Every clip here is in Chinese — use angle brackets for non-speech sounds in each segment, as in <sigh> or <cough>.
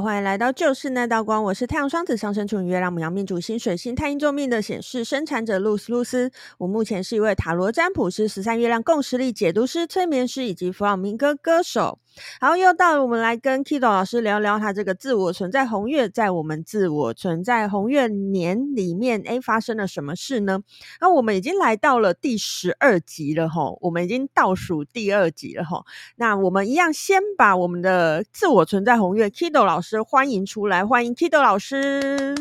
欢迎来到就是那道光。我是太阳双子上升处女月亮母羊命主星水星太阴座命的显示生产者露丝露丝。我目前是一位塔罗占卜师、十三月亮共识力解读师、催眠师以及弗朗明哥歌手。好，又到我们来跟 Kido 老师聊聊他这个自我存在红月，在我们自我存在红月年里面，诶，发生了什么事呢？那我们已经来到了第十二集了吼，我们已经倒数第二集了吼。那我们一样先把我们的自我存在红月 Kido 老师欢迎出来，欢迎 Kido 老师。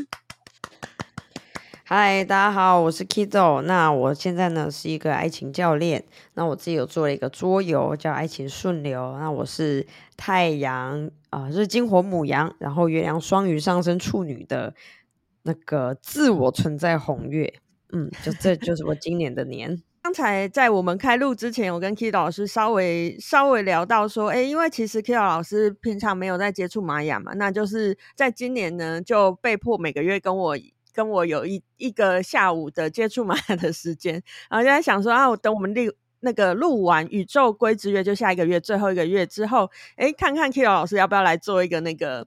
嗨，大家好，我是 Kido。那我现在呢是一个爱情教练。那我自己有做了一个桌游，叫《爱情顺流》。那我是太阳啊，日金火母羊，然后月亮双鱼上升处女的那个自我存在红月。嗯，就这就是我今年的年。<laughs> 刚才在我们开录之前，我跟 Kido 老师稍微稍微聊到说，哎，因为其实 Kido 老师平常没有在接触玛雅嘛，那就是在今年呢就被迫每个月跟我。跟我有一一个下午的接触玛雅的时间，然后就在想说啊，我等我们录那个录完宇宙规之月，就下一个月最后一个月之后，诶，看看 Kido 老师要不要来做一个那个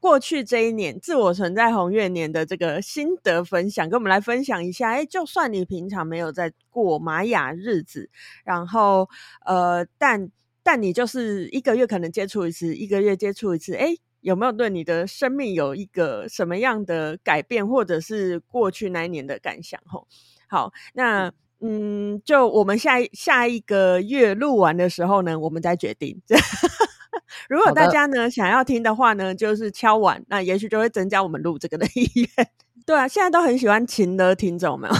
过去这一年自我存在红月年的这个心得分享，跟我们来分享一下。诶，就算你平常没有在过玛雅日子，然后呃，但但你就是一个月可能接触一次，一个月接触一次，诶。有没有对你的生命有一个什么样的改变，或者是过去那一年的感想？吼，好，那嗯，就我们下一下一个月录完的时候呢，我们再决定。<laughs> 如果大家呢想要听的话呢，就是敲碗，那也许就会增加我们录这个的意愿。<laughs> 对啊，现在都很喜欢情的听众们，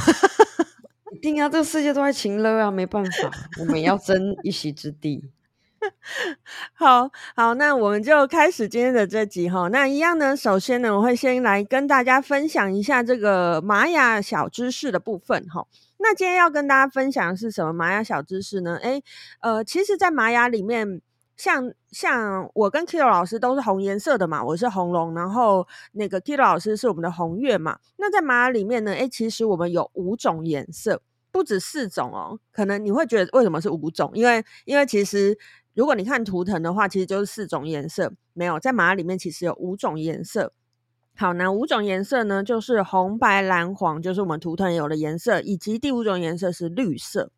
<laughs> 一定要这个世界都在情勒啊，没办法，我们要争一席之地。<laughs> 好好，那我们就开始今天的这集哈。那一样呢，首先呢，我会先来跟大家分享一下这个玛雅小知识的部分哈。那今天要跟大家分享的是什么玛雅小知识呢？诶，呃，其实，在玛雅里面，像像我跟 Kido 老师都是红颜色的嘛，我是红龙，然后那个 Kido 老师是我们的红月嘛。那在玛雅里面呢，诶，其实我们有五种颜色，不止四种哦。可能你会觉得为什么是五种？因为因为其实。如果你看图腾的话，其实就是四种颜色。没有，在玛雅里面其实有五种颜色。好，那五种颜色呢，就是红、白、蓝、黄，就是我们图腾有的颜色，以及第五种颜色是绿色。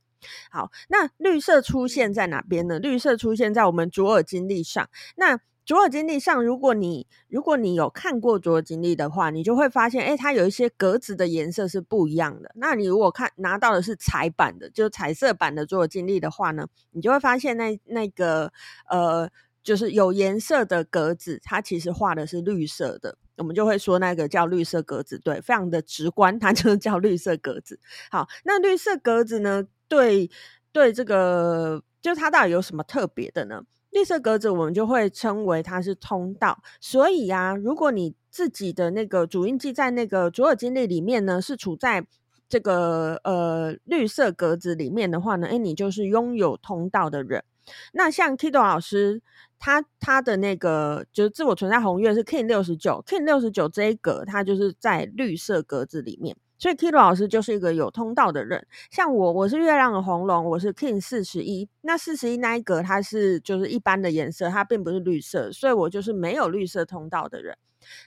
好，那绿色出现在哪边呢？绿色出现在我们左耳经历上。那卓尔金历上，如果你如果你有看过卓尔金历的话，你就会发现，哎，它有一些格子的颜色是不一样的。那你如果看拿到的是彩版的，就彩色版的卓尔金历的话呢，你就会发现那那个呃，就是有颜色的格子，它其实画的是绿色的，我们就会说那个叫绿色格子，对，非常的直观，它就是 <laughs> 叫绿色格子。好，那绿色格子呢，对对，这个就是它到底有什么特别的呢？绿色格子，我们就会称为它是通道。所以啊，如果你自己的那个主印记在那个左耳经历里面呢，是处在这个呃绿色格子里面的话呢，诶，你就是拥有通道的人。那像 Kido 老师，他他的那个就是自我存在红月是 Kin 六十九，Kin 六十九这一格，它就是在绿色格子里面。所以 Kilo 老师就是一个有通道的人，像我，我是月亮的红龙，我是 King 四十一，那四十一那一格它是就是一般的颜色，它并不是绿色，所以我就是没有绿色通道的人。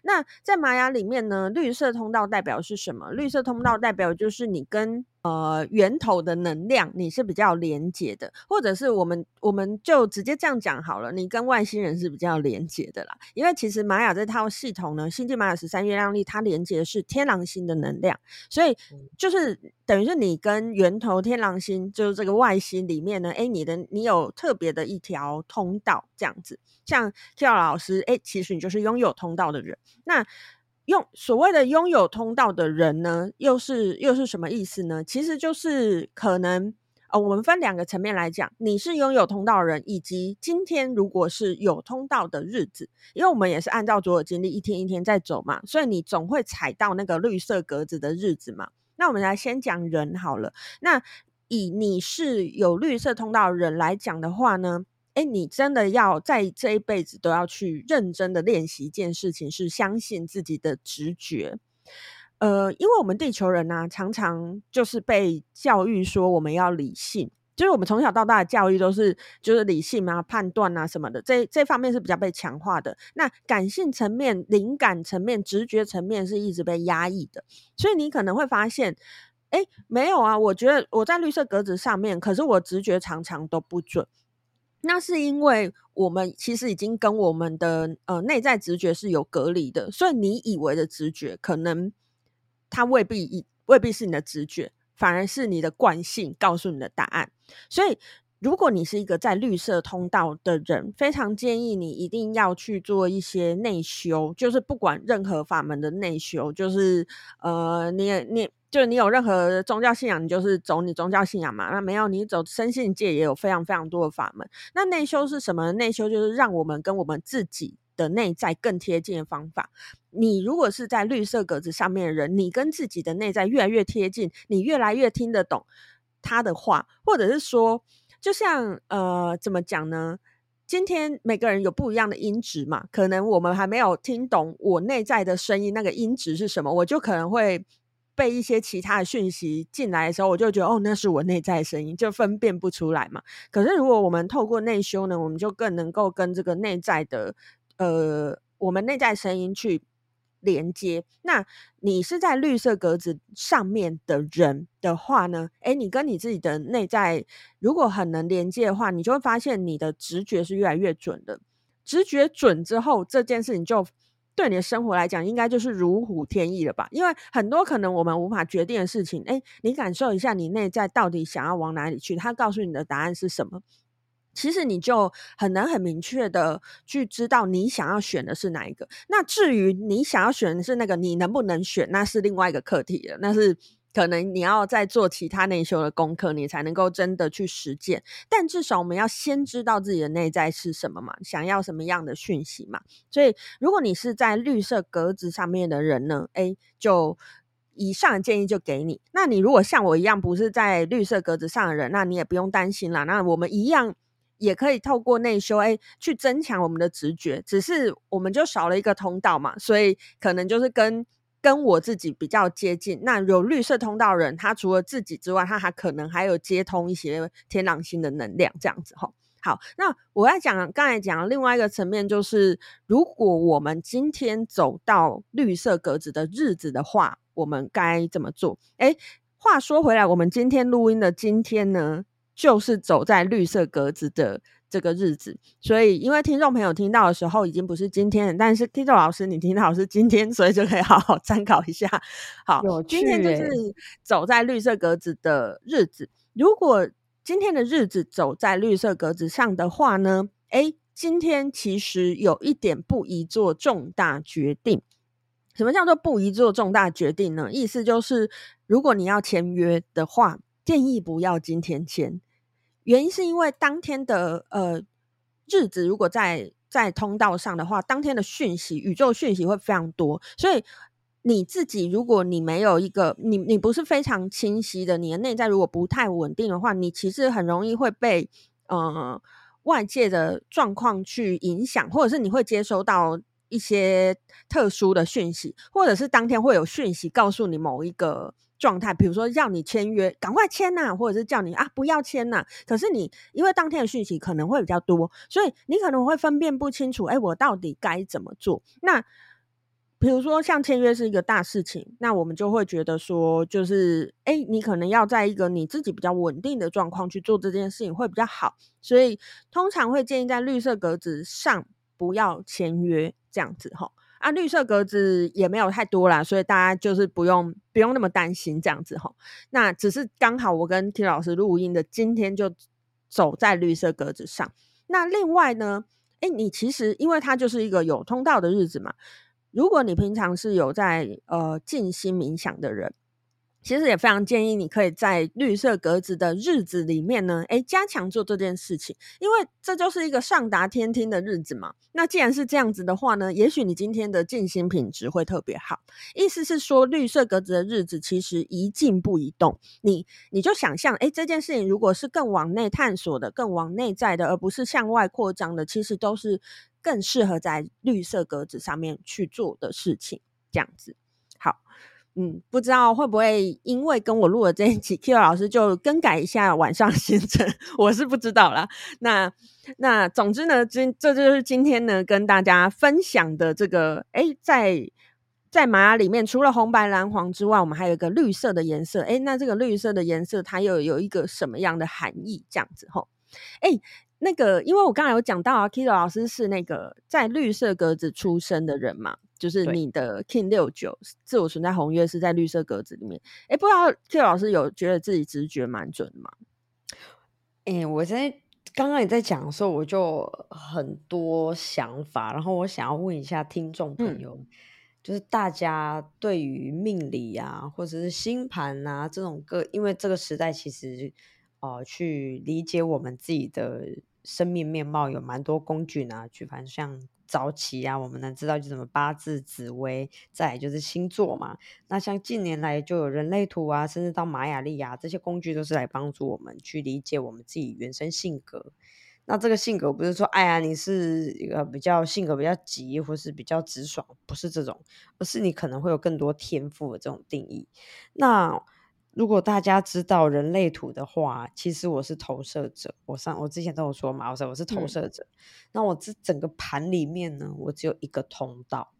那在玛雅里面呢，绿色通道代表是什么？绿色通道代表就是你跟呃，源头的能量你是比较连接的，或者是我们我们就直接这样讲好了，你跟外星人是比较连接的啦。因为其实玛雅这套系统呢，星际玛雅十三月亮历它连接的是天狼星的能量，所以就是等于是你跟源头天狼星，就是这个外星里面呢，诶，你的你有特别的一条通道这样子。像 Kido 老师，诶，其实你就是拥有通道的人。那用所谓的拥有通道的人呢，又是又是什么意思呢？其实就是可能呃，我们分两个层面来讲，你是拥有通道人，以及今天如果是有通道的日子，因为我们也是按照卓尔经历一天一天在走嘛，所以你总会踩到那个绿色格子的日子嘛。那我们来先讲人好了，那以你是有绿色通道的人来讲的话呢？哎，你真的要在这一辈子都要去认真的练习一件事情，是相信自己的直觉。呃，因为我们地球人呢、常常就是被教育说我们要理性，就是我们从小到大的教育都是就是理性啊、判断啊什么的，这这方面是比较被强化的。那感性层面、灵感层面、直觉层面是一直被压抑的，所以你可能会发现，哎，没有啊，我觉得我在绿色格子上面，可是我直觉常常都不准。那是因为我们其实已经跟我们的呃内在直觉是有隔离的，所以你以为的直觉，可能它未必未必是你的直觉，反而是你的惯性告诉你的答案。所以，如果你是一个在绿色通道的人，非常建议你一定要去做一些内修，就是不管任何法门的内修，就是呃，你你。就是你有任何宗教信仰，你就是走你宗教信仰嘛。那没有，你走身心界也有非常非常多的法门。那内修是什么？内修就是让我们跟我们自己的内在更贴近的方法。你如果是在绿色格子上面的人，你跟自己的内在越来越贴近，你越来越听得懂他的话，或者是说，就像呃，怎么讲呢？今天每个人有不一样的音质嘛，可能我们还没有听懂我内在的声音，那个音质是什么，我就可能会。被一些其他的讯息进来的时候，我就觉得哦，那是我内在声音，就分辨不出来嘛。可是如果我们透过内修呢，我们就更能够跟这个内在的呃，我们内在声音去连接。那你是在绿色格子上面的人的话呢，诶，你跟你自己的内在如果很能连接的话，你就会发现你的直觉是越来越准的。直觉准之后，这件事情就。对你的生活来讲，应该就是如虎添翼了吧？因为很多可能我们无法决定的事情，诶，你感受一下你内在到底想要往哪里去，他告诉你的答案是什么，其实你就很能很明确的去知道你想要选的是哪一个。那至于你想要选的是那个，你能不能选，那是另外一个课题了，那是。可能你要再做其他内修的功课，你才能够真的去实践。但至少我们要先知道自己的内在是什么嘛，想要什么样的讯息嘛。所以，如果你是在绿色格子上面的人呢，诶，就以上的建议就给你。那你如果像我一样不是在绿色格子上的人，那你也不用担心啦。那我们一样也可以透过内修，诶，去增强我们的直觉。只是我们就少了一个通道嘛，所以可能就是跟。跟我自己比较接近，那有绿色通道人，他除了自己之外，他还可能还有接通一些天狼星的能量，这样子哈。好，那我要讲刚才讲另外一个层面，就是如果我们今天走到绿色格子的日子的话，我们该怎么做？诶，话说回来，我们今天录音的今天呢，就是走在绿色格子的。这个日子，所以因为听众朋友听到的时候已经不是今天了，但是 Kito 老师你听到是今天，所以就可以好好参考一下。好，今天就是走在绿色格子的日子。如果今天的日子走在绿色格子上的话呢，诶，今天其实有一点不宜做重大决定。什么叫做不宜做重大决定呢？意思就是，如果你要签约的话，建议不要今天签。原因是因为当天的呃日子，如果在在通道上的话，当天的讯息，宇宙讯息会非常多，所以你自己如果你没有一个你你不是非常清晰的，你的内在如果不太稳定的话，你其实很容易会被呃外界的状况去影响，或者是你会接收到一些特殊的讯息，或者是当天会有讯息告诉你某一个。状态，比如说要你签约，赶快签呐，或者是叫你啊不要签呐。可是你因为当天的讯息可能会比较多，所以你可能会分辨不清楚，哎，我到底该怎么做？那比如说像签约是一个大事情，那我们就会觉得说，就是哎，你可能要在一个你自己比较稳定的状况去做这件事情会比较好。所以通常会建议在绿色格子上不要签约，这样子齁。啊，绿色格子也没有太多啦，所以大家就是不用不用那么担心这样子哈。那只是刚好我跟 T 老师录音的今天就走在绿色格子上。那另外呢，诶，你其实因为它就是一个有通道的日子嘛，如果你平常是有在呃静心冥想的人。其实也非常建议你可以在绿色格子的日子里面呢，诶，加强做这件事情，因为这就是一个上达天听的日子嘛。那既然是这样子的话呢，也许你今天的静心品质会特别好。意思是说，绿色格子的日子其实宜静不宜动。你你就想象，诶，这件事情如果是更往内探索的、更往内在的，而不是向外扩张的，其实都是更适合在绿色格子上面去做的事情。这样子，好。嗯，不知道会不会因为跟我录了这一期 k 老师就更改一下晚上行程，我是不知道啦。那那总之呢，今这就是今天呢跟大家分享的这个，诶，在在玛雅里面，除了红白蓝黄之外，我们还有一个绿色的颜色。诶，那这个绿色的颜色它又有一个什么样的含义？这样子吼，诶，那个因为我刚才有讲到啊，Kido 老师是那个在绿色格子出生的人嘛。就是你的 King 六九自我存在红月是在绿色格子里面，哎、欸，不知道 Q 老师有觉得自己直觉蛮准的吗？哎、欸，我在刚刚也在讲的时候，我就很多想法，然后我想要问一下听众朋友，嗯、就是大家对于命理啊，或者是星盘啊这种个，因为这个时代其实呃，去理解我们自己的生命面貌有蛮多工具呢，举凡像。早期啊，我们能知道就什么八字、紫微，再就是星座嘛。那像近年来就有人类图啊，甚至到玛雅历啊，这些工具都是来帮助我们去理解我们自己原生性格。那这个性格不是说，哎呀，你是一个比较性格比较急，或是比较直爽，不是这种，而是你可能会有更多天赋的这种定义。那如果大家知道人类图的话，其实我是投射者。我上我之前都有说嘛，我说我是投射者。嗯、那我这整个盘里面呢，我只有一个通道，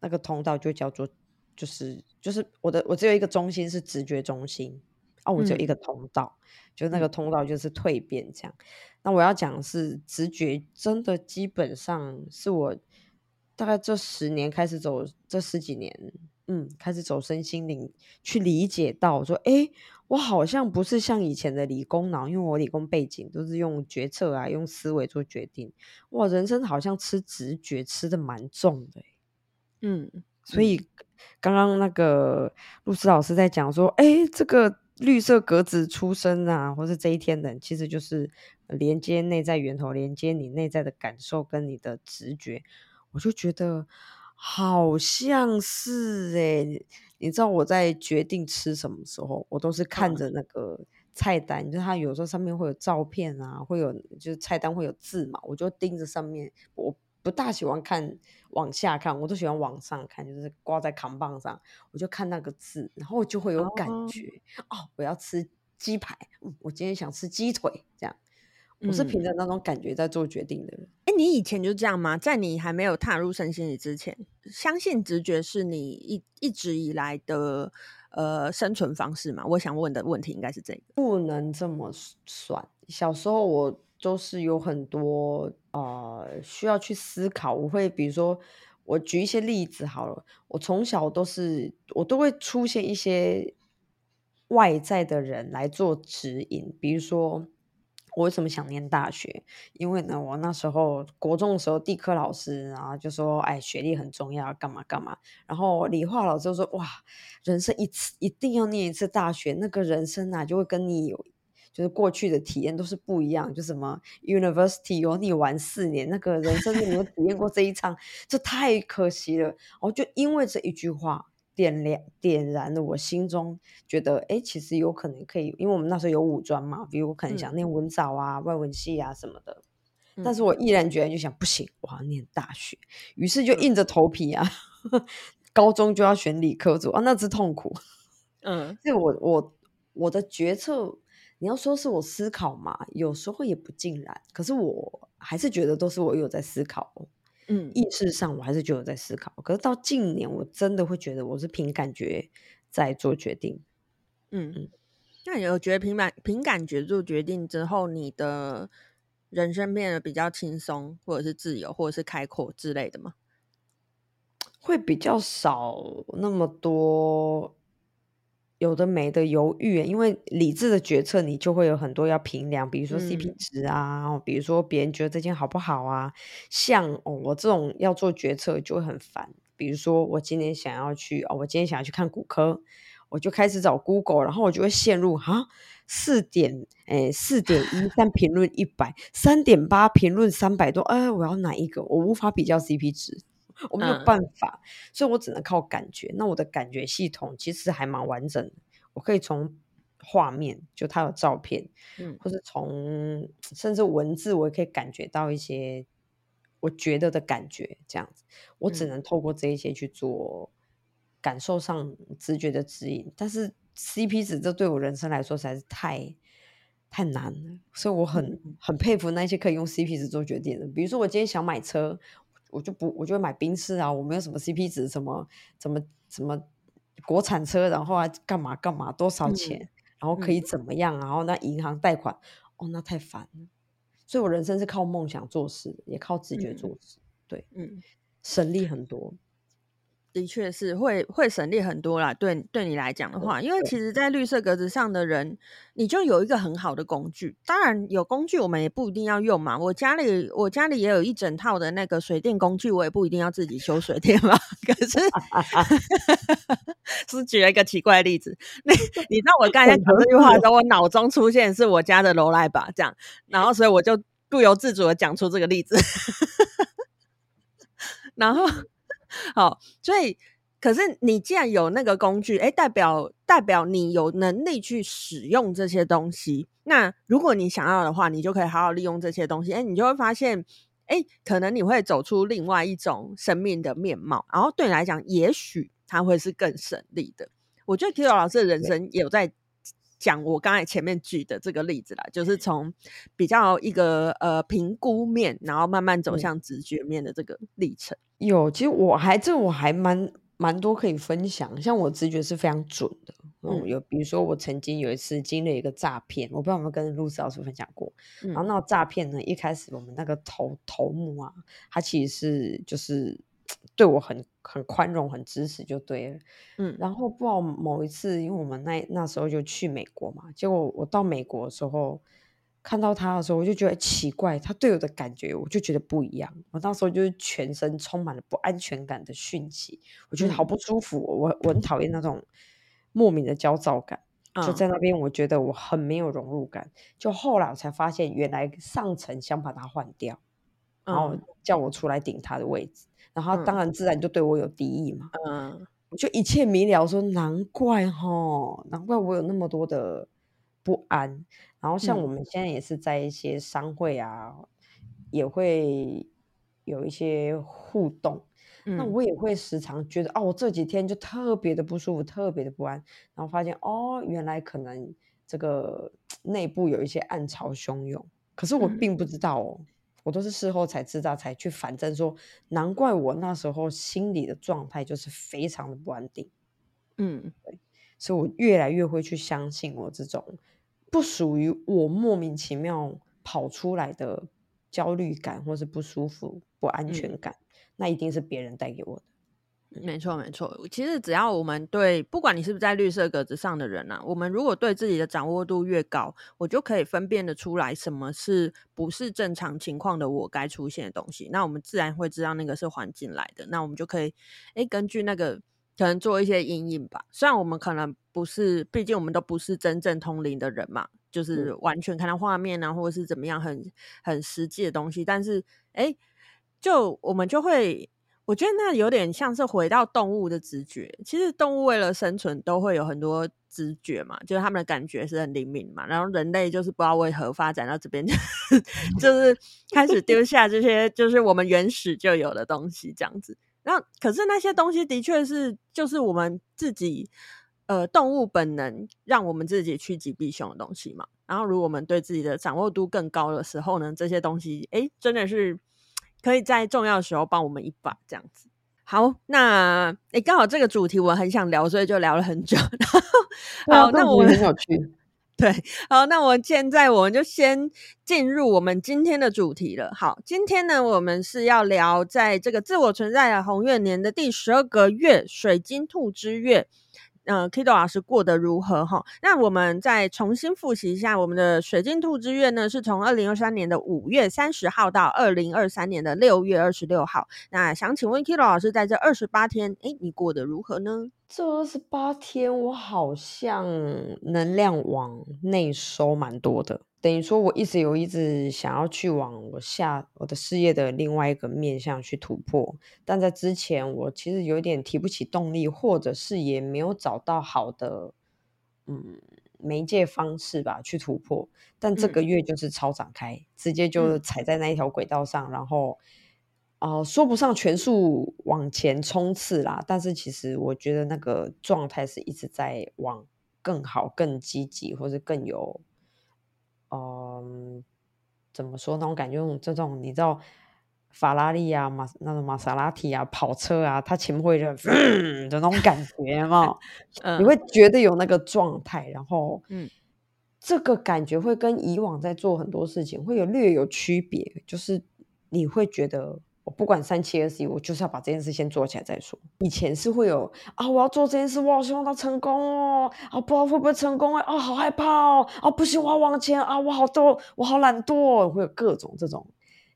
那个通道就叫做就是就是我的我只有一个中心是直觉中心啊，我只有一个通道，嗯、就那个通道就是蜕变这样。那我要讲的是直觉，真的基本上是我大概这十年开始走这十几年。嗯，开始走身心灵，去理解到说，诶，我好像不是像以前的理工脑，因为我理工背景都是用决策啊，用思维做决定。哇，人生好像吃直觉吃得蛮重的。嗯，所以刚刚那个露丝老师在讲说，诶，这个绿色格子出生啊，或是这一天的，其实就是连接内在源头，连接你内在的感受跟你的直觉，我就觉得。好像是诶、欸，你知道我在决定吃什么时候，我都是看着那个菜单，嗯、就它有时候上面会有照片啊，会有就是菜单会有字嘛，我就盯着上面。我不大喜欢看往下看，我都喜欢往上看，就是挂在扛棒上，我就看那个字，然后我就会有感觉哦，哦，我要吃鸡排，嗯，我今天想吃鸡腿，这样。我是凭着那种感觉在做决定的人。哎、嗯，你以前就这样吗？在你还没有踏入身心里之前，相信直觉是你一一直以来的呃生存方式嘛？我想问的问题应该是这个。不能这么算。小时候我都是有很多呃需要去思考。我会比如说，我举一些例子好了。我从小都是我都会出现一些外在的人来做指引，比如说。我为什么想念大学？因为呢，我那时候国中的时候，地科老师然后就说：“哎，学历很重要，干嘛干嘛。”然后理化老师就说：“哇，人生一次一定要念一次大学，那个人生啊，就会跟你有就是过去的体验都是不一样。就什么 University 有你玩四年，那个人生你有体验过这一场，<laughs> 这太可惜了。”我就因为这一句话。点亮点燃了我心中觉得，哎，其实有可能可以，因为我们那时候有五专嘛，比如我可能想念文藻啊、嗯、外文系啊什么的，嗯、但是我毅然决然就想，不行，我要念大学，于是就硬着头皮啊，嗯、<laughs> 高中就要选理科组啊，那是痛苦。<laughs> 嗯，所以我我我的决策，你要说是我思考嘛，有时候也不尽然，可是我还是觉得都是我有在思考。嗯，意识上我还是觉得在思考，可是到近年我真的会觉得我是凭感觉在做决定。嗯嗯，那你有觉得凭感凭感觉做决定之后，你的人生变得比较轻松，或者是自由，或者是开阔之类的吗？会比较少那么多。有的没的犹豫，因为理智的决策你就会有很多要评量，比如说 CP 值啊，嗯、比如说别人觉得这件好不好啊。像、哦、我这种要做决策就会很烦，比如说我今天想要去哦，我今天想要去看骨科，我就开始找 Google，然后我就会陷入哈四点诶四点一但评论一百三点八评论三百多，哎，我要哪一个？我无法比较 CP 值。我没有办法，嗯、所以我只能靠感觉。那我的感觉系统其实还蛮完整的，我可以从画面，就它有照片，嗯，或是从甚至文字，我也可以感觉到一些我觉得的感觉，这样子。我只能透过这一些去做感受上直觉的指引，但是 CP 值这对我人生来说实在是太太难了，所以我很很佩服那些可以用 CP 值做决定的。比如说我今天想买车，我就不我就会买宾士啊，我没有什么 CP 值，什么什么什么国产车，然后啊干嘛干嘛多少钱，嗯、然后可以怎么样，然后那银行贷款，哦，那太烦了。所以我人生是靠梦想做事，也靠直觉做事，嗯、对，嗯，省力很多。的确是会会省力很多啦，对对你来讲的话，因为其实，在绿色格子上的人，你就有一个很好的工具。当然，有工具我们也不一定要用嘛。我家里我家里也有一整套的那个水电工具，我也不一定要自己修水电嘛。<laughs> 可是，是举了一个奇怪的例子。那 <laughs> 你知道我刚才讲这句话的时候，我脑中出现是我家的楼来吧，这样，然后所以我就不由自主的讲出这个例子，<laughs> 然后。好，所以可是你既然有那个工具，哎，代表代表你有能力去使用这些东西。那如果你想要的话，你就可以好好利用这些东西。哎，你就会发现，哎，可能你会走出另外一种生命的面貌。然后对你来讲，也许它会是更省力的。我觉得 Kido 老师的人生有在讲我刚才前面举的这个例子啦，就是从比较一个呃评估面，然后慢慢走向直觉面的这个历程。有，其实我还这我还蛮蛮多可以分享，像我直觉是非常准的。嗯，有比如说我曾经有一次经历一个诈骗，我不知道有没有跟露丝老师分享过。嗯、然后那个诈骗呢，一开始我们那个头头目啊，他其实是就是对我很很宽容、很支持，就对了。嗯，然后不知道某一次，因为我们那那时候就去美国嘛，结果我到美国的时候。看到他的时候，我就觉得奇怪，他对我的感觉，我就觉得不一样。我那时候就是全身充满了不安全感的讯息，我觉得好不舒服。嗯、我我很讨厌那种莫名的焦躁感，嗯、就在那边，我觉得我很没有融入感。就后来我才发现，原来上层想把他换掉，然后叫我出来顶他的位置，然后他当然自然就对我有敌意嘛。嗯，就一切明了，说难怪哈，难怪我有那么多的不安。然后像我们现在也是在一些商会啊，嗯、也会有一些互动。嗯、那我也会时常觉得，哦，我这几天就特别的不舒服，特别的不安。然后发现，哦，原来可能这个 <tsk> 内部有一些暗潮汹涌。可是我并不知道哦，嗯、我都是事后才知道，才去反证说，难怪我那时候心理的状态就是非常的不安定。嗯，对，所以我越来越会去相信我这种。不属于我莫名其妙跑出来的焦虑感，或是不舒服、不安全感，嗯、那一定是别人带给我的。没错，没错。其实只要我们对，不管你是不是在绿色格子上的人啊，我们如果对自己的掌握度越高，我就可以分辨得出来什么是不是正常情况的我该出现的东西。那我们自然会知道那个是环境来的，那我们就可以诶根据那个。可能做一些阴影吧，虽然我们可能不是，毕竟我们都不是真正通灵的人嘛，就是完全看到画面啊，或者是怎么样很很实际的东西，但是哎，就我们就会，我觉得那有点像是回到动物的直觉。其实动物为了生存都会有很多直觉嘛，就是他们的感觉是很灵敏嘛，然后人类就是不知道为何发展到这边，<laughs> 就是开始丢下这些，就是我们原始就有的东西这样子。那可是那些东西的确是，就是我们自己，呃，动物本能让我们自己趋吉避凶的东西嘛。然后，如果我们对自己的掌握度更高的时候呢，这些东西，哎，真的是可以在重要的时候帮我们一把，这样子。好，那哎，刚好这个主题我很想聊，所以就聊了很久。<laughs> 然后，好，那我很有趣。<laughs> 对，好，那我现在我们就先进入我们今天的主题了。好，今天呢，我们是要聊在这个自我存在的红月年的第十二个月——水晶兔之月。呃，Kido 老师过得如何？哈，那我们再重新复习一下，我们的水晶兔之月呢，是从二零二三年的五月三十号到二零二三年的六月二十六号。那想请问 Kido 老师，在这二十八天，诶，你过得如何呢？这二十八天，我好像能量往内收蛮多的。等于说，我一直有一直想要去往我下我的事业的另外一个面向去突破，但在之前我其实有点提不起动力，或者是也没有找到好的嗯媒介方式吧去突破。但这个月就是超展开，嗯、直接就踩在那一条轨道上，然后呃，说不上全速往前冲刺啦，但是其实我觉得那个状态是一直在往更好、更积极，或者更有，嗯、呃，怎么说那种感觉？用这种你知道，法拉利啊、马那种玛莎拉蒂啊、跑车啊，它前面会有嗯的那种感觉嘛，嗯、你会觉得有那个状态，然后嗯，这个感觉会跟以往在做很多事情会有略有区别，就是你会觉得。我不管三七二十一，我就是要把这件事先做起来再说。以前是会有啊，我要做这件事，我好希望它成功哦，啊，不知道会不会成功哎，啊，好害怕哦，啊，不行，我要往前啊，我好多，我好懒惰，会有各种这种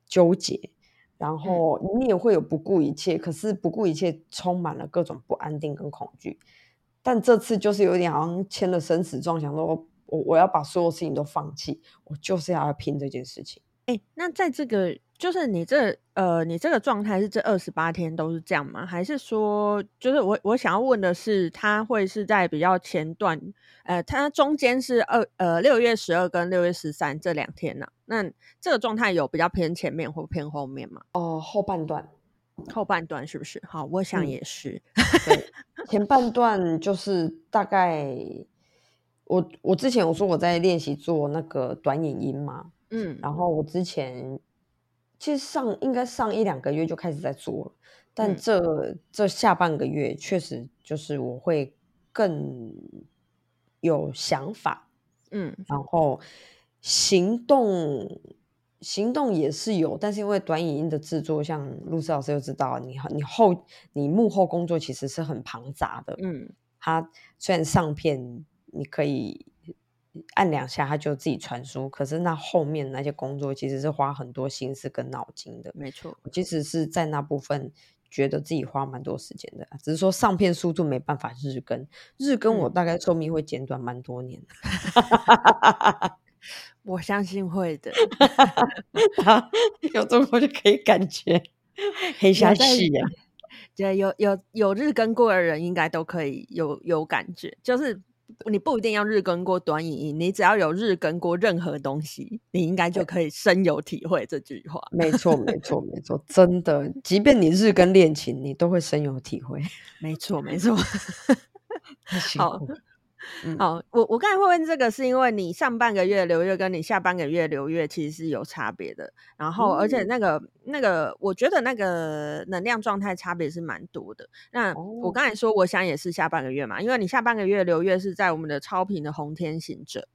纠结，然后你也会有不顾一切，可是不顾一切充满了各种不安定跟恐惧。但这次就是有点好像签了生死状，想说我我要把所有事情都放弃，我就是要拼这件事情。哎，那在这个。就是你这呃，你这个状态是这二十八天都是这样吗？还是说，就是我我想要问的是，它会是在比较前段，呃，它中间是二呃六月十二跟六月十三这两天呢、啊？那这个状态有比较偏前面或偏后面吗？哦、呃，后半段，后半段是不是？好，我想也是。嗯、前半段就是大概，我我之前我说我在练习做那个短影音嘛，嗯，然后我之前。其实上应该上一两个月就开始在做了，但这、嗯、这下半个月确实就是我会更有想法，嗯，然后行动行动也是有，但是因为短影音的制作，像露思老师就知道，你你后你幕后工作其实是很庞杂的，嗯，它虽然上片你可以。按两下，他就自己传输。可是那后面那些工作其实是花很多心思跟脑筋的。没错，我其实是在那部分觉得自己花蛮多时间的，只是说上片速度没办法日更。日更我大概寿命会减短蛮多年的。嗯、我相信会的。有做过就可以感觉 <laughs> 黑下去呀。对，有有有日更过的人应该都可以有有感觉，就是。你不一定要日更过短影音，你只要有日更过任何东西，你应该就可以深有体会这句话。没错，没错，没错，真的，即便你日更恋情，你都会深有体会。<laughs> 没错，没错。<laughs> 好。嗯、好，我我刚才会问这个，是因为你上半个月流月跟你下半个月流月其实是有差别的，然后而且那个、嗯、那个，我觉得那个能量状态差别是蛮多的。那我刚才说，我想也是下半个月嘛，因为你下半个月流月是在我们的超频的红天行者，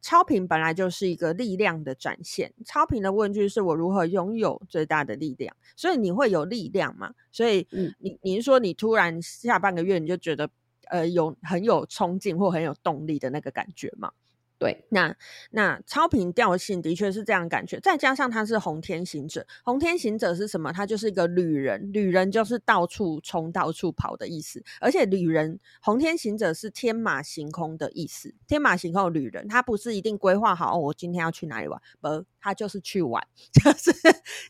超频本来就是一个力量的展现。超频的问句是我如何拥有最大的力量，所以你会有力量嘛？所以你你是说你突然下半个月你就觉得？呃，有很有冲劲或很有动力的那个感觉嘛？对，那那超频调性的确是这样感觉，再加上他是红天行者，红天行者是什么？他就是一个旅人，旅人就是到处冲、到处跑的意思。而且旅人红天行者是天马行空的意思，天马行空的旅人，他不是一定规划好哦，我今天要去哪里玩，不，他就是去玩，就 <laughs> 是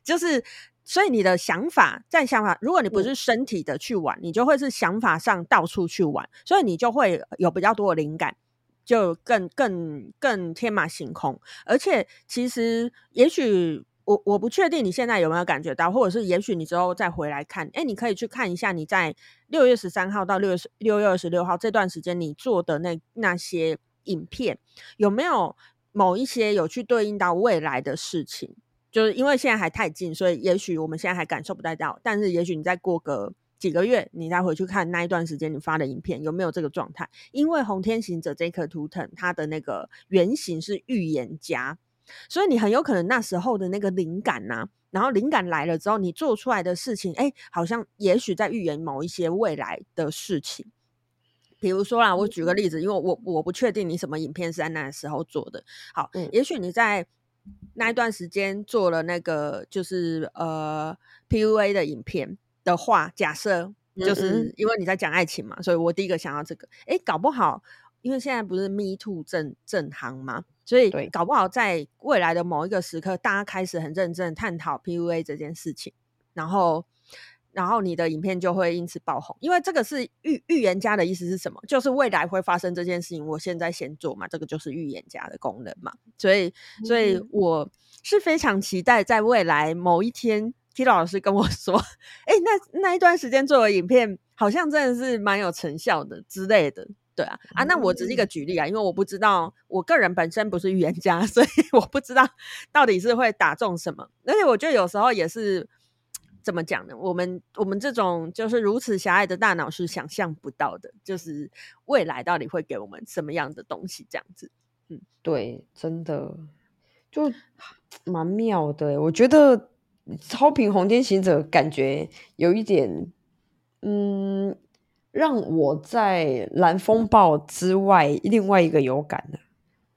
就是。所以你的想法在想法，如果你不是身体的去玩，嗯、你就会是想法上到处去玩，所以你就会有比较多的灵感，就更更更天马行空。而且其实，也许我我不确定你现在有没有感觉到，或者是也许你之后再回来看，哎，你可以去看一下你在六月十三号到六月六月二十六号这段时间你做的那那些影片，有没有某一些有去对应到未来的事情？就是因为现在还太近，所以也许我们现在还感受不太到。但是也许你再过个几个月，你再回去看那一段时间你发的影片，有没有这个状态？因为红天行者这颗图腾，它的那个原型是预言家，所以你很有可能那时候的那个灵感呐、啊，然后灵感来了之后，你做出来的事情，哎，好像也许在预言某一些未来的事情。比如说啦，我举个例子，因为我我不确定你什么影片是在那时候做的。好，嗯、也许你在。那一段时间做了那个就是呃 PUA 的影片的话，假设就是因为你在讲爱情嘛，嗯嗯，所以我第一个想到这个。哎，搞不好因为现在不是 Me Too 正正行嘛，所以搞不好在未来的某一个时刻，大家开始很认真探讨 PUA 这件事情，然后。然后你的影片就会因此爆红，因为这个是预预言家的意思是什么？就是未来会发生这件事情，我现在先做嘛，这个就是预言家的功能嘛。所以，所以我是非常期待在未来某一天 Kido 老师跟我说，哎、欸，那那一段时间做的影片好像真的是蛮有成效的之类的。对啊，啊，那我只是一个举例啊，因为我不知道，我个人本身不是预言家，<laughs> 所以我不知道到底是会打中什么。而且我觉得有时候也是怎么讲呢？我们我们这种就是如此狭隘的大脑是想象不到的，就是未来到底会给我们什么样的东西，这样子。嗯，对，真的就 <tsk> 蛮妙的。我觉得超频红天行者感觉有一点，嗯。让我在蓝风暴之外，另外一个有感的，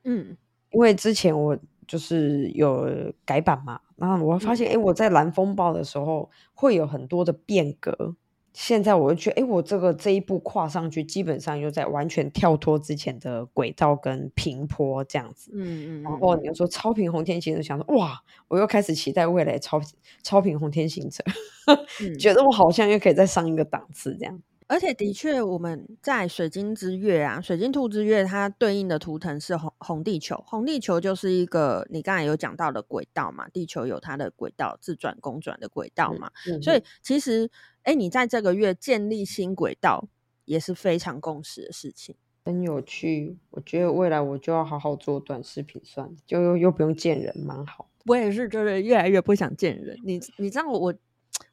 嗯，因为之前我就是有改版嘛，然后我发现，哎、嗯，我在蓝风暴的时候会有很多的变革，现在我就觉得，哎，我这个这一步跨上去，基本上又在完全跳脱之前的轨道跟平坡这样子，嗯嗯，然后你又说超频红天行者，想说哇，我又开始期待未来超超频红天行者，<laughs> 嗯、觉得我好像又可以再上一个档次这样。而且的确，我们在水晶之月啊，水晶兔之月，它对应的图腾是红红地球。红地球就是一个你刚才有讲到的轨道嘛，地球有它的轨道，自转公转的轨道嘛。嗯嗯、所以其实，哎，你在这个月建立新轨道也是非常共识的事情，很有趣。我觉得未来我就要好好做短视频算了，就又又不用见人，蛮好。我也是，就是越来越不想见人。你你知道我。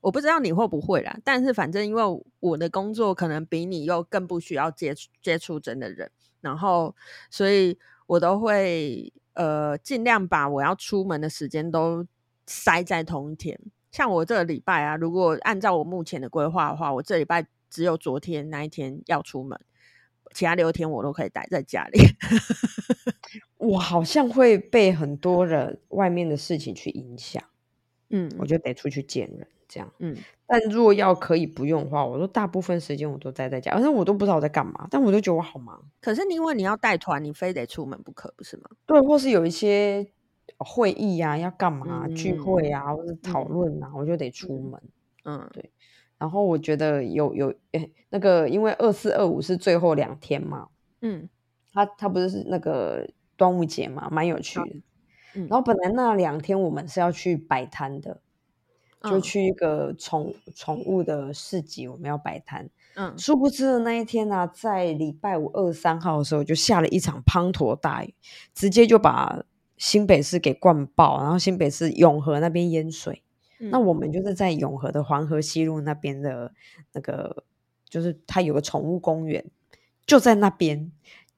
我不知道你会不会啦，但是反正因为我的工作可能比你又更不需要接触接触真的人，然后所以我都会呃尽量把我要出门的时间都塞在同一天。像我这个礼拜啊，如果按照我目前的规划的话，我这礼拜只有昨天那一天要出门，其他六天我都可以待在家里。<laughs> 我好像会被很多人外面的事情去影响，嗯，我就得出去见人。这样，嗯，但如果要可以不用的话，我说大部分时间我都待在家，而且我都不知道我在干嘛，但我都觉得我好忙。可是因为你要带团，你非得出门不可，不是吗？对，或是有一些会议呀、啊，要干嘛、嗯、聚会啊，或者讨论啊，嗯、我就得出门。嗯，对。然后我觉得有有诶，那个因为二四二五是最后两天嘛，嗯，他他不是是那个端午节嘛，蛮有趣的。嗯，然后本来那两天我们是要去摆摊的。就去一个宠宠物的市集，我们要摆摊。嗯，殊不知的那一天呢、啊，在礼拜五二十三号的时候，就下了一场滂沱大雨，直接就把新北市给灌爆，然后新北市永和那边淹水。嗯、那我们就是在永和的黄河西路那边的那个，就是它有个宠物公园，就在那边，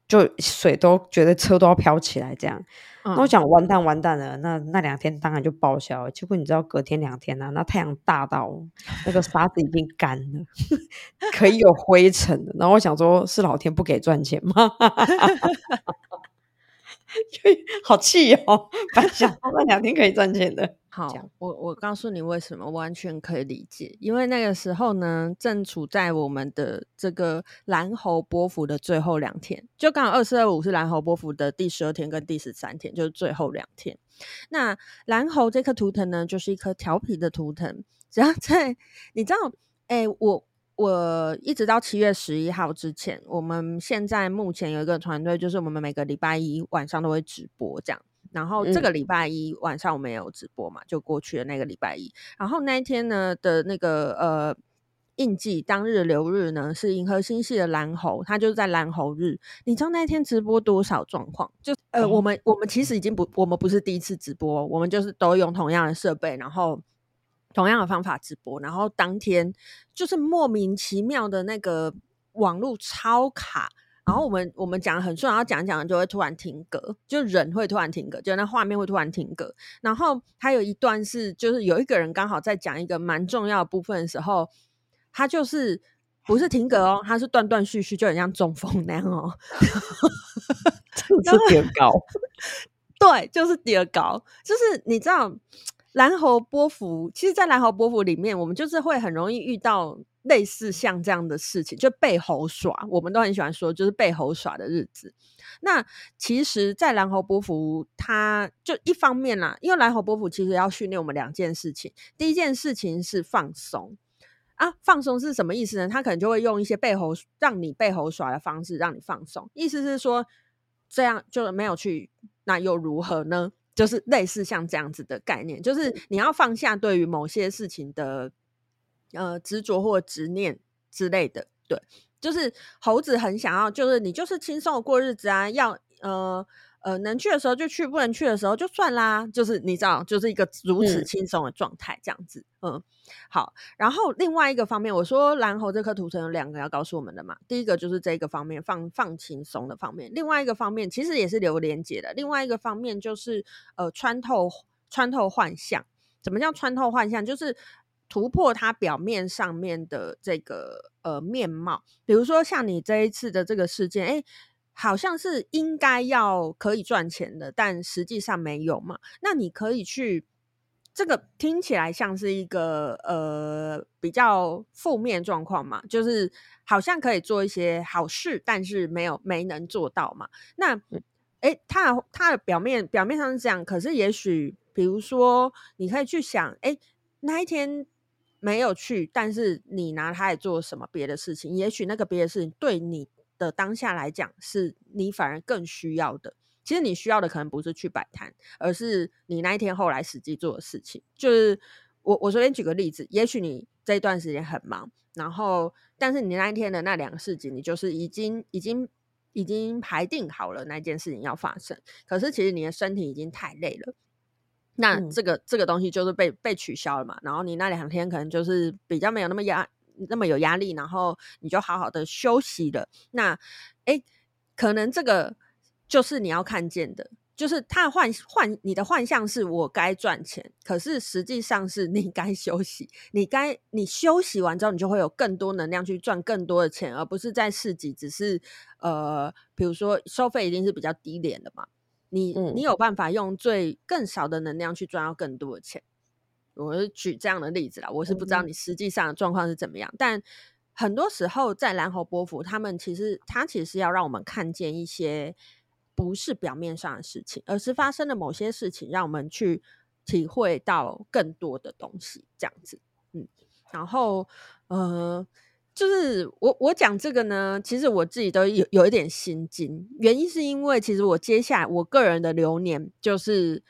就水都觉得车都要飘起来这样。那我想完蛋完蛋了，那那两天当然就报销。结果你知道隔天两天、啊，那太阳大到那个沙子已经干了，<laughs> 可以有灰尘。然后我想说，是老天不给赚钱吗？<laughs> 好气哦！本来想到那两天可以赚钱的。好，我我告诉你为什么，完全可以理解。因为那个时候呢，正处在我们的这个蓝猴波幅的最后两天，就刚好二四二五是蓝猴波幅的第十二天跟第十三天，就是最后两天。那蓝猴这颗图腾呢，就是一颗调皮的图腾。只要在你知道，哎，我我一直到七月十一号之前，我们现在目前有一个团队，就是我们每个礼拜一晚上都会直播这样。然后这个礼拜一晚上我们也有直播嘛，嗯、就过去的那个礼拜一。然后那一天呢的那个呃印记当日流日呢是银河星系的蓝猴，它就是在蓝猴日。你知道那一天直播多少状况？就呃、哦、我们我们其实已经不我们不是第一次直播，我们就是都用同样的设备，然后同样的方法直播。然后当天就是莫名其妙的那个网络超卡。然后我们我们讲得很顺，然后讲讲就会突然停格，就人会突然停格，就那画面会突然停格。然后还有一段是，就是有一个人刚好在讲一个蛮重要的部分的时候，他就是不是停格哦，他是断断续续，就很像中风那样哦。<laughs> 这是叠高，<laughs> 对，就是叠高，就是你知道蓝猴波幅，其实，在蓝猴波幅里面，我们就是会很容易遇到。类似像这样的事情，就被猴耍，我们都很喜欢说，就是被猴耍的日子。那其实，在蓝猴波符，它就一方面啦，因为蓝猴波符其实要训练我们两件事情。第一件事情是放松啊，放松是什么意思呢？他可能就会用一些被猴让你被猴耍的方式让你放松，意思是说这样就没有去，那又如何呢？就是类似像这样子的概念，就是你要放下对于某些事情的呃执着或执念之类的。对，就是猴子很想要，就是你就是轻松的过日子啊，要呃。呃，能去的时候就去，不能去的时候就算啦。就是你知道，就是一个如此轻松的状态，这样子嗯。嗯，好。然后另外一个方面，我说蓝猴这颗图层有两个要告诉我们的嘛。第一个就是这个方面放放轻松的方面，另外一个方面其实也是留连结的。另外一个方面就是呃穿透穿透幻象。怎么叫穿透幻象？就是突破它表面上面的这个呃面貌。比如说像你这一次的这个事件，哎。好像是应该要可以赚钱的，但实际上没有嘛。那你可以去，这个听起来像是一个呃比较负面状况嘛，就是好像可以做一些好事，但是没有没能做到嘛。那诶，它它的表面表面上是这样，可是也许比如说你可以去想，诶，那一天没有去，但是你拿它来做什么别的事情，也许那个别的事情对你。的当下来讲，是你反而更需要的。其实你需要的可能不是去摆摊，而是你那一天后来实际做的事情。就是我我随便举个例子，也许你这一段时间很忙，然后但是你那一天的那两个事情，你就是已经已经已经排定好了那件事情要发生。可是其实你的身体已经太累了，那这个、嗯、这个东西就是被被取消了嘛。然后你那两天可能就是比较没有那么压。那么有压力，然后你就好好的休息了。那，哎，可能这个就是你要看见的，就是他幻幻你的幻象是我该赚钱，可是实际上是你该休息。你该你休息完之后，你就会有更多能量去赚更多的钱，而不是在市集只是呃，比如说收费一定是比较低廉的嘛。你、嗯、你有办法用最更少的能量去赚到更多的钱。我是举这样的例子啦，我是不知道你实际上的状况是怎么样，嗯、但很多时候在蓝猴波符，他们其实他其实是要让我们看见一些不是表面上的事情，而是发生的某些事情，让我们去体会到更多的东西，这样子。嗯，然后呃，就是我我讲这个呢，其实我自己都有有一点心惊，原因是因为其实我接下来我个人的流年就是。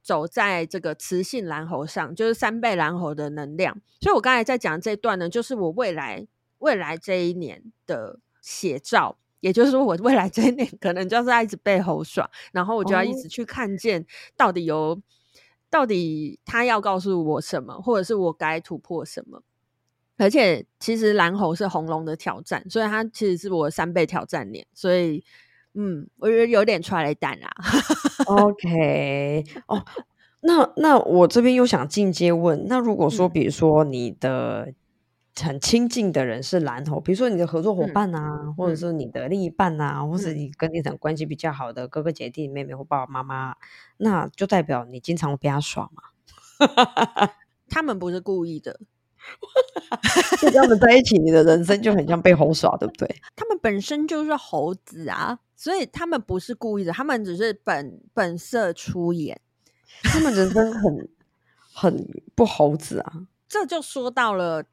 走在这个雌性蓝猴上，就是三倍蓝猴的能量。所以我刚才在讲这段呢，就是我未来未来这一年的写照，也就是说，我未来这一年可能就是要一直被猴耍，然后我就要一直去看见到底有、哦、到底他要告诉我什么，或者是我该突破什么。而且，其实蓝猴是红龙的挑战，所以它其实是我三倍挑战年，所以。嗯，我觉得有点出来弹啦。OK，哦，那那我这边又想进阶问，那如果说，比如说你的很亲近的人是蓝猴，比如说你的合作伙伴啊，嗯、或者是你的另一半啊，嗯、或者你跟你的关系比较好的哥哥姐弟妹妹或爸爸妈妈，那就代表你经常会被他耍嘛？<laughs> 他们不是故意的。<laughs> 跟他们在一起，你的人生就很像被猴耍，对不对？<laughs> 他们本身就是猴子啊，所以他们不是故意的，他们只是本本色出演。他们人生很 <laughs> 很不猴子啊。这就说到了，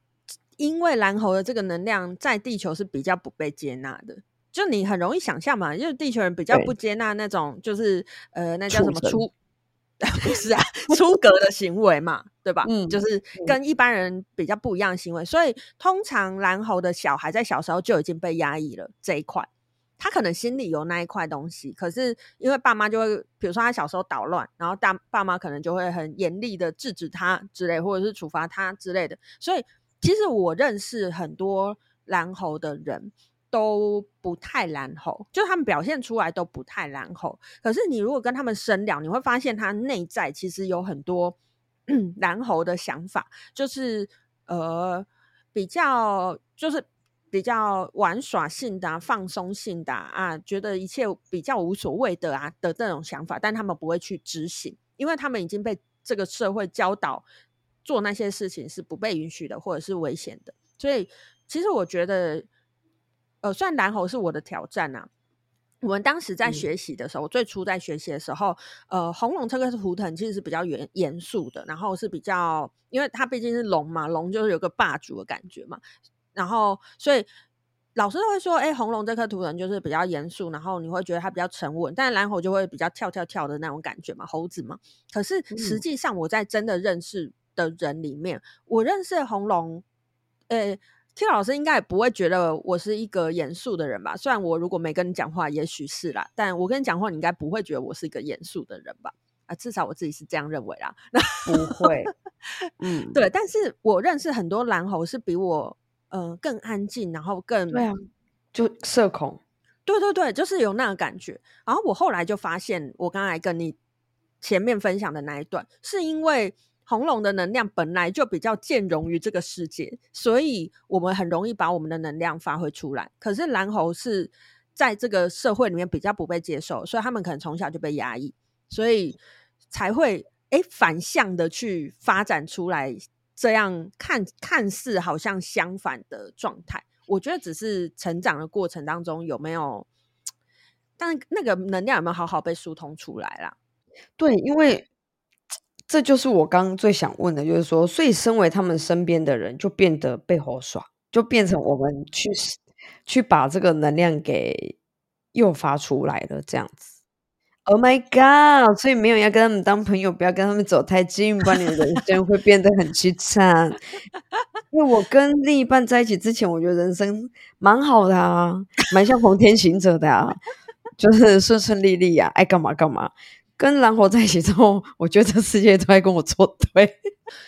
因为蓝猴的这个能量在地球是比较不被接纳的，就你很容易想象嘛，就是地球人比较不接纳那种，就是呃，那叫什么出。不是啊，出格的行为嘛，对吧？嗯，就是跟一般人比较不一样的行为，嗯、所以通常蓝猴的小孩在小时候就已经被压抑了这一块，他可能心里有那一块东西，可是因为爸妈就会，比如说他小时候捣乱，然后大爸妈可能就会很严厉的制止他之类，或者是处罚他之类的，所以其实我认识很多蓝猴的人。都不太蓝猴，就他们表现出来都不太蓝猴。可是你如果跟他们深聊，你会发现他内在其实有很多 <coughs> 蓝猴的想法，就是呃比较就是比较玩耍性的、放松性的啊，啊，觉得一切比较无所谓的啊的这种想法，但他们不会去执行，因为他们已经被这个社会教导做那些事情是不被允许的，或者是危险的。所以其实我觉得。呃，虽然蓝猴是我的挑战啊，我们当时在学习的时候，嗯、最初在学习的时候，呃，红龙这个是图腾，其实是比较严严肃的，然后是比较，因为它毕竟是龙嘛，龙就是有个霸主的感觉嘛，然后所以老师都会说，哎、欸，红龙这颗图腾就是比较严肃，然后你会觉得它比较沉稳，但蓝猴就会比较跳跳跳的那种感觉嘛，猴子嘛。可是实际上我在真的认识的人里面，嗯、我认识的红龙，呃、欸。Kira 老师应该也不会觉得我是一个严肃的人吧？虽然我如果没跟你讲话，也许是啦，但我跟你讲话，你应该不会觉得我是一个严肃的人吧？啊，至少我自己是这样认为啦。那不会，嗯，<laughs> 对。但是我认识很多蓝猴是比我呃更安静，然后更对啊，就社恐。对对对，就是有那个感觉。然后我后来就发现，我刚才跟你前面分享的那一段，是因为。红龙的能量本来就比较兼容于这个世界，所以我们很容易把我们的能量发挥出来。可是蓝猴是在这个社会里面比较不被接受，所以他们可能从小就被压抑，所以才会诶反向的去发展出来这样看看似好像相反的状态。我觉得只是成长的过程当中有没有，但那个能量有没有好好被疏通出来啦？对，因为。这就是我刚最想问的，就是说，所以身为他们身边的人，就变得被猴耍，就变成我们去去把这个能量给诱发出来了，这样子。Oh my god！所以没有要跟他们当朋友，不要跟他们走太近，不然你的人生会变得很凄惨。因为我跟另一半在一起之前，我觉得人生蛮好的啊，蛮像红天行者的啊，<laughs> 就是顺顺利利啊，爱干嘛干嘛。跟蓝猴在一起之后，我觉得这世界都在跟我作对。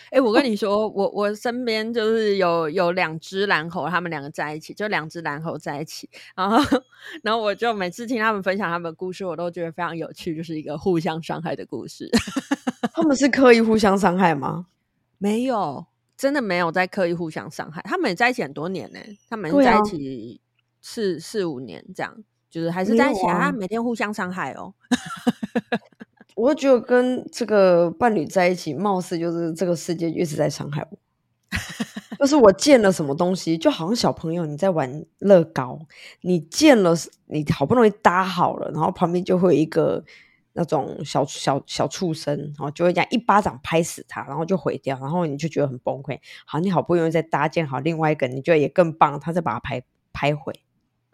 哎、欸，我跟你说，我我身边就是有有两只蓝猴，他们两个在一起，就两只蓝猴在一起。然后，然后我就每次听他们分享他们的故事，我都觉得非常有趣，就是一个互相伤害的故事。他们是刻意互相伤害吗？<laughs> 没有，真的没有在刻意互相伤害。他们也在一起很多年呢，他们在一起四、啊、四五年这样，就是还是在一起啊，每天互相伤害哦。<laughs> 我觉得跟这个伴侣在一起，貌似就是这个世界一直在伤害我。<laughs> 就是我见了什么东西，就好像小朋友你在玩乐高，你见了你好不容易搭好了，然后旁边就会有一个那种小小小畜生，然后就会这样一巴掌拍死他，然后就毁掉，然后你就觉得很崩溃。好，你好不容易再搭建好另外一个，你觉得也更棒，他再把它拍拍毁。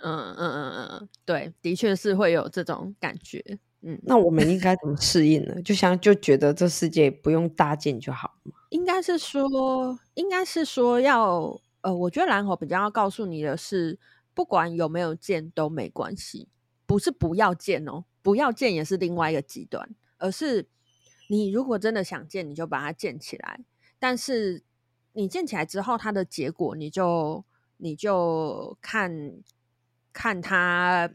嗯嗯嗯嗯嗯，对，的确是会有这种感觉。嗯，那我们应该怎么适应呢？就像就觉得这世界不用搭建就好吗？应该是说，应该是说要呃，我觉得蓝猴比较要告诉你的是，不管有没有建都没关系，不是不要建哦，不要建也是另外一个极端，而是你如果真的想建，你就把它建起来。但是你建起来之后，它的结果你就你就看看它。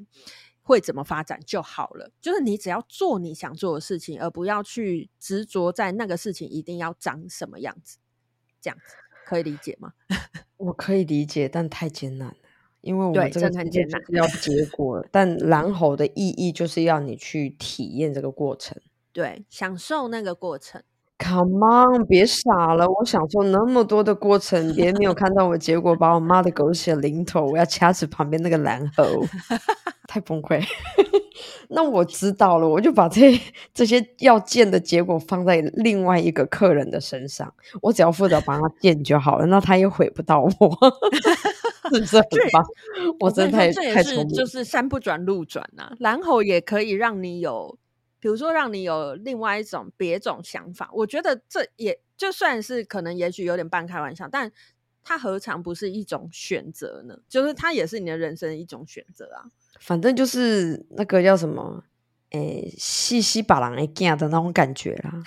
会怎么发展就好了，就是你只要做你想做的事情，而不要去执着在那个事情一定要长什么样子，这样子可以理解吗？<laughs> 我可以理解，但太艰难了，因为我们这个很艰难要结果，但蓝猴的意义就是要你去体验这个过程，对，享受那个过程。Come on，别傻了！我享受那么多的过程，别没有看到我结果，把我妈的狗血淋头！我要掐死旁边那个蓝猴，<laughs> 太崩溃。<laughs> 那我知道了，我就把这这些要见的结果放在另外一个客人的身上，我只要负责帮他见就好了，那他也毁不到我，<laughs> 是不是很棒？我真的太太聪明，就是山不转路转啊！蓝猴也可以让你有。比如说，让你有另外一种别种想法，我觉得这也就算是可能，也许有点半开玩笑，但它何尝不是一种选择呢？就是它也是你的人生的一种选择啊。反正就是那个叫什么，诶，西西把郎给干的那种感觉啦。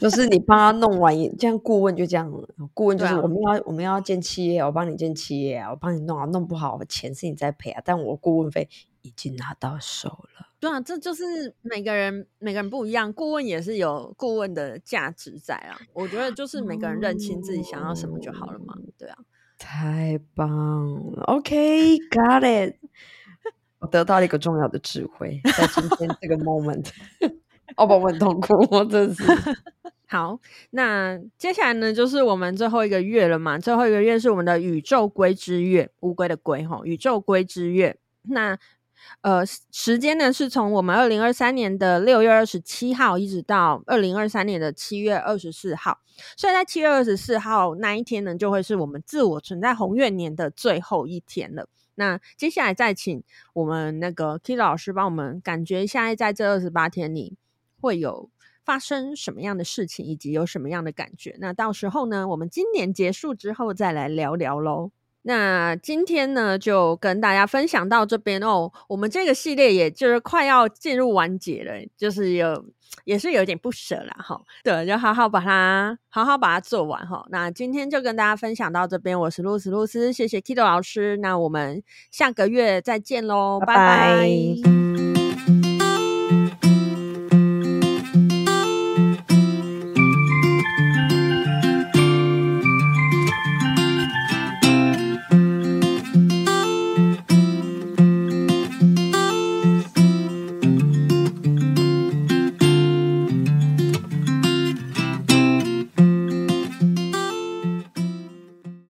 就是你帮他弄完，这样顾问就这样，顾问就是我们要、啊、我们要建企业，我帮你建企业啊，我帮你弄啊，弄不好钱是你在赔啊，但我顾问费已经拿到手了。对啊，这就是每个人每个人不一样，顾问也是有顾问的价值在啊。我觉得就是每个人认清自己想要什么就好了嘛。对啊，太棒了，OK，got、okay, <laughs> it，我得到了一个重要的智慧，在今天这个 moment。<laughs> 哦不，我很痛苦，我真是。<laughs> 好，那接下来呢，就是我们最后一个月了嘛。最后一个月是我们的宇宙龟之月，乌龟的龟哈，宇宙龟之月。那呃，时间呢是从我们二零二三年的六月二十七号一直到二零二三年的七月二十四号。所以在七月二十四号那一天呢，就会是我们自我存在红月年的最后一天了。那接下来再请我们那个 K 老师帮我们感觉一下，在这二十八天里会有发生什么样的事情，以及有什么样的感觉。那到时候呢，我们今年结束之后再来聊聊喽。那今天呢，就跟大家分享到这边哦。我们这个系列也就是快要进入完结了，就是有也是有点不舍啦哈。对，就好好把它好好把它做完哈。那今天就跟大家分享到这边，我是露丝露丝，谢谢 Kido 老师。那我们下个月再见喽，拜拜。拜拜。